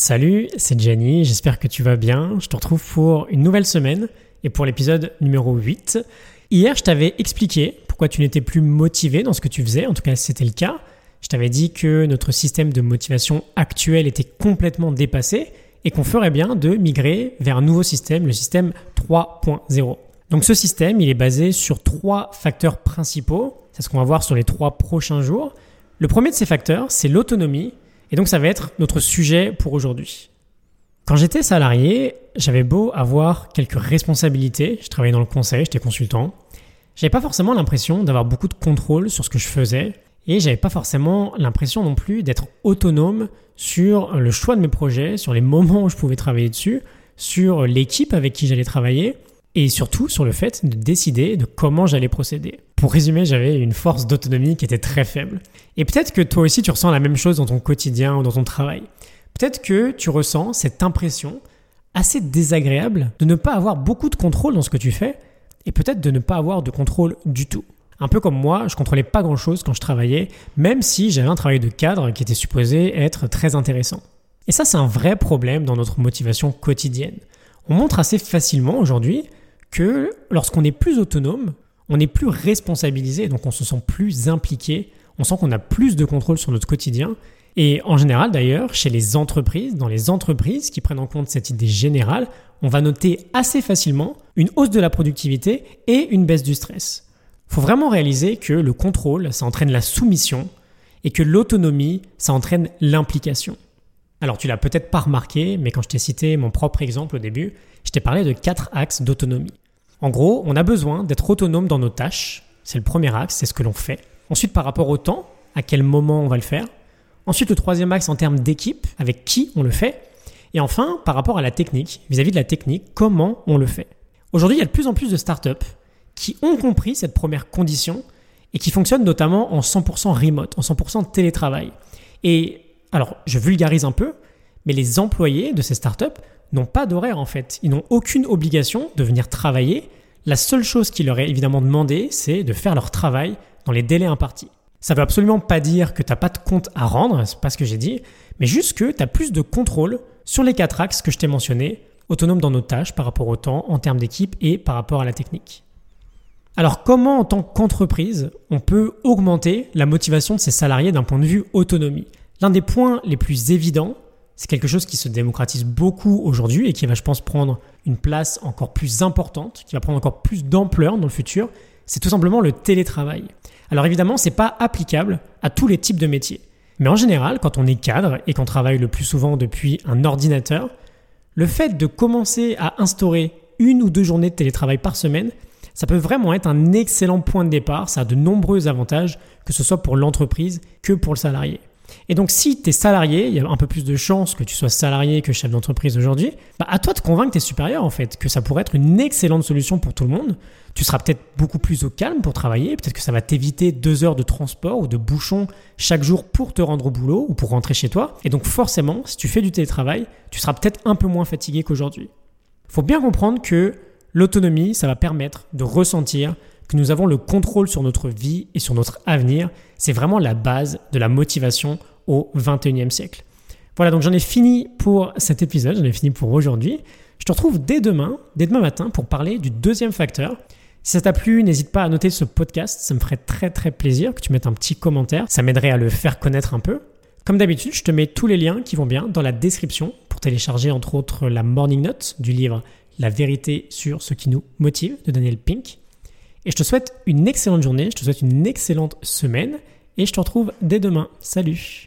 Salut, c'est Jenny, j'espère que tu vas bien. Je te retrouve pour une nouvelle semaine et pour l'épisode numéro 8. Hier, je t'avais expliqué pourquoi tu n'étais plus motivé dans ce que tu faisais, en tout cas c'était le cas. Je t'avais dit que notre système de motivation actuel était complètement dépassé et qu'on ferait bien de migrer vers un nouveau système, le système 3.0. Donc ce système, il est basé sur trois facteurs principaux. C'est ce qu'on va voir sur les trois prochains jours. Le premier de ces facteurs, c'est l'autonomie et donc ça va être notre sujet pour aujourd'hui. Quand j'étais salarié, j'avais beau avoir quelques responsabilités, je travaillais dans le conseil, j'étais consultant, j'avais pas forcément l'impression d'avoir beaucoup de contrôle sur ce que je faisais et j'avais pas forcément l'impression non plus d'être autonome sur le choix de mes projets, sur les moments où je pouvais travailler dessus, sur l'équipe avec qui j'allais travailler et surtout sur le fait de décider de comment j'allais procéder. Pour résumer, j'avais une force d'autonomie qui était très faible. Et peut-être que toi aussi tu ressens la même chose dans ton quotidien ou dans ton travail. Peut-être que tu ressens cette impression assez désagréable de ne pas avoir beaucoup de contrôle dans ce que tu fais et peut-être de ne pas avoir de contrôle du tout. Un peu comme moi, je contrôlais pas grand-chose quand je travaillais, même si j'avais un travail de cadre qui était supposé être très intéressant. Et ça, c'est un vrai problème dans notre motivation quotidienne. On montre assez facilement aujourd'hui que lorsqu'on est plus autonome, on est plus responsabilisé, donc on se sent plus impliqué, on sent qu'on a plus de contrôle sur notre quotidien. Et en général d'ailleurs, chez les entreprises, dans les entreprises qui prennent en compte cette idée générale, on va noter assez facilement une hausse de la productivité et une baisse du stress. Faut vraiment réaliser que le contrôle, ça entraîne la soumission et que l'autonomie, ça entraîne l'implication. Alors tu l'as peut-être pas remarqué, mais quand je t'ai cité mon propre exemple au début, je t'ai parlé de quatre axes d'autonomie. En gros, on a besoin d'être autonome dans nos tâches. C'est le premier axe, c'est ce que l'on fait. Ensuite, par rapport au temps, à quel moment on va le faire. Ensuite, le troisième axe en termes d'équipe, avec qui on le fait. Et enfin, par rapport à la technique, vis-à-vis de la technique, comment on le fait. Aujourd'hui, il y a de plus en plus de startups qui ont compris cette première condition et qui fonctionnent notamment en 100% remote, en 100% télétravail. Et alors, je vulgarise un peu, mais les employés de ces startups n'ont pas d'horaire en fait. Ils n'ont aucune obligation de venir travailler. La seule chose qui leur est évidemment demandée, c'est de faire leur travail dans les délais impartis. Ça veut absolument pas dire que tu n'as pas de compte à rendre, c'est pas ce que j'ai dit, mais juste que tu as plus de contrôle sur les quatre axes que je t'ai mentionnés, autonome dans nos tâches par rapport au temps, en termes d'équipe et par rapport à la technique. Alors comment en tant qu'entreprise on peut augmenter la motivation de ses salariés d'un point de vue autonomie? L'un des points les plus évidents, c'est quelque chose qui se démocratise beaucoup aujourd'hui et qui va, je pense, prendre une place encore plus importante, qui va prendre encore plus d'ampleur dans le futur, c'est tout simplement le télétravail. Alors évidemment, ce n'est pas applicable à tous les types de métiers. Mais en général, quand on est cadre et qu'on travaille le plus souvent depuis un ordinateur, le fait de commencer à instaurer une ou deux journées de télétravail par semaine, ça peut vraiment être un excellent point de départ, ça a de nombreux avantages, que ce soit pour l'entreprise que pour le salarié. Et donc, si tu es salarié, il y a un peu plus de chances que tu sois salarié que chef d'entreprise aujourd'hui, bah à toi de convaincre tes supérieurs, en fait, que ça pourrait être une excellente solution pour tout le monde. Tu seras peut-être beaucoup plus au calme pour travailler, peut-être que ça va t'éviter deux heures de transport ou de bouchons chaque jour pour te rendre au boulot ou pour rentrer chez toi. Et donc, forcément, si tu fais du télétravail, tu seras peut-être un peu moins fatigué qu'aujourd'hui. Faut bien comprendre que l'autonomie, ça va permettre de ressentir que nous avons le contrôle sur notre vie et sur notre avenir, c'est vraiment la base de la motivation au 21e siècle. Voilà, donc j'en ai fini pour cet épisode, j'en ai fini pour aujourd'hui. Je te retrouve dès demain, dès demain matin, pour parler du deuxième facteur. Si ça t'a plu, n'hésite pas à noter ce podcast, ça me ferait très très plaisir que tu mettes un petit commentaire, ça m'aiderait à le faire connaître un peu. Comme d'habitude, je te mets tous les liens qui vont bien dans la description pour télécharger entre autres la morning note du livre La vérité sur ce qui nous motive de Daniel Pink. Et je te souhaite une excellente journée, je te souhaite une excellente semaine et je te retrouve dès demain. Salut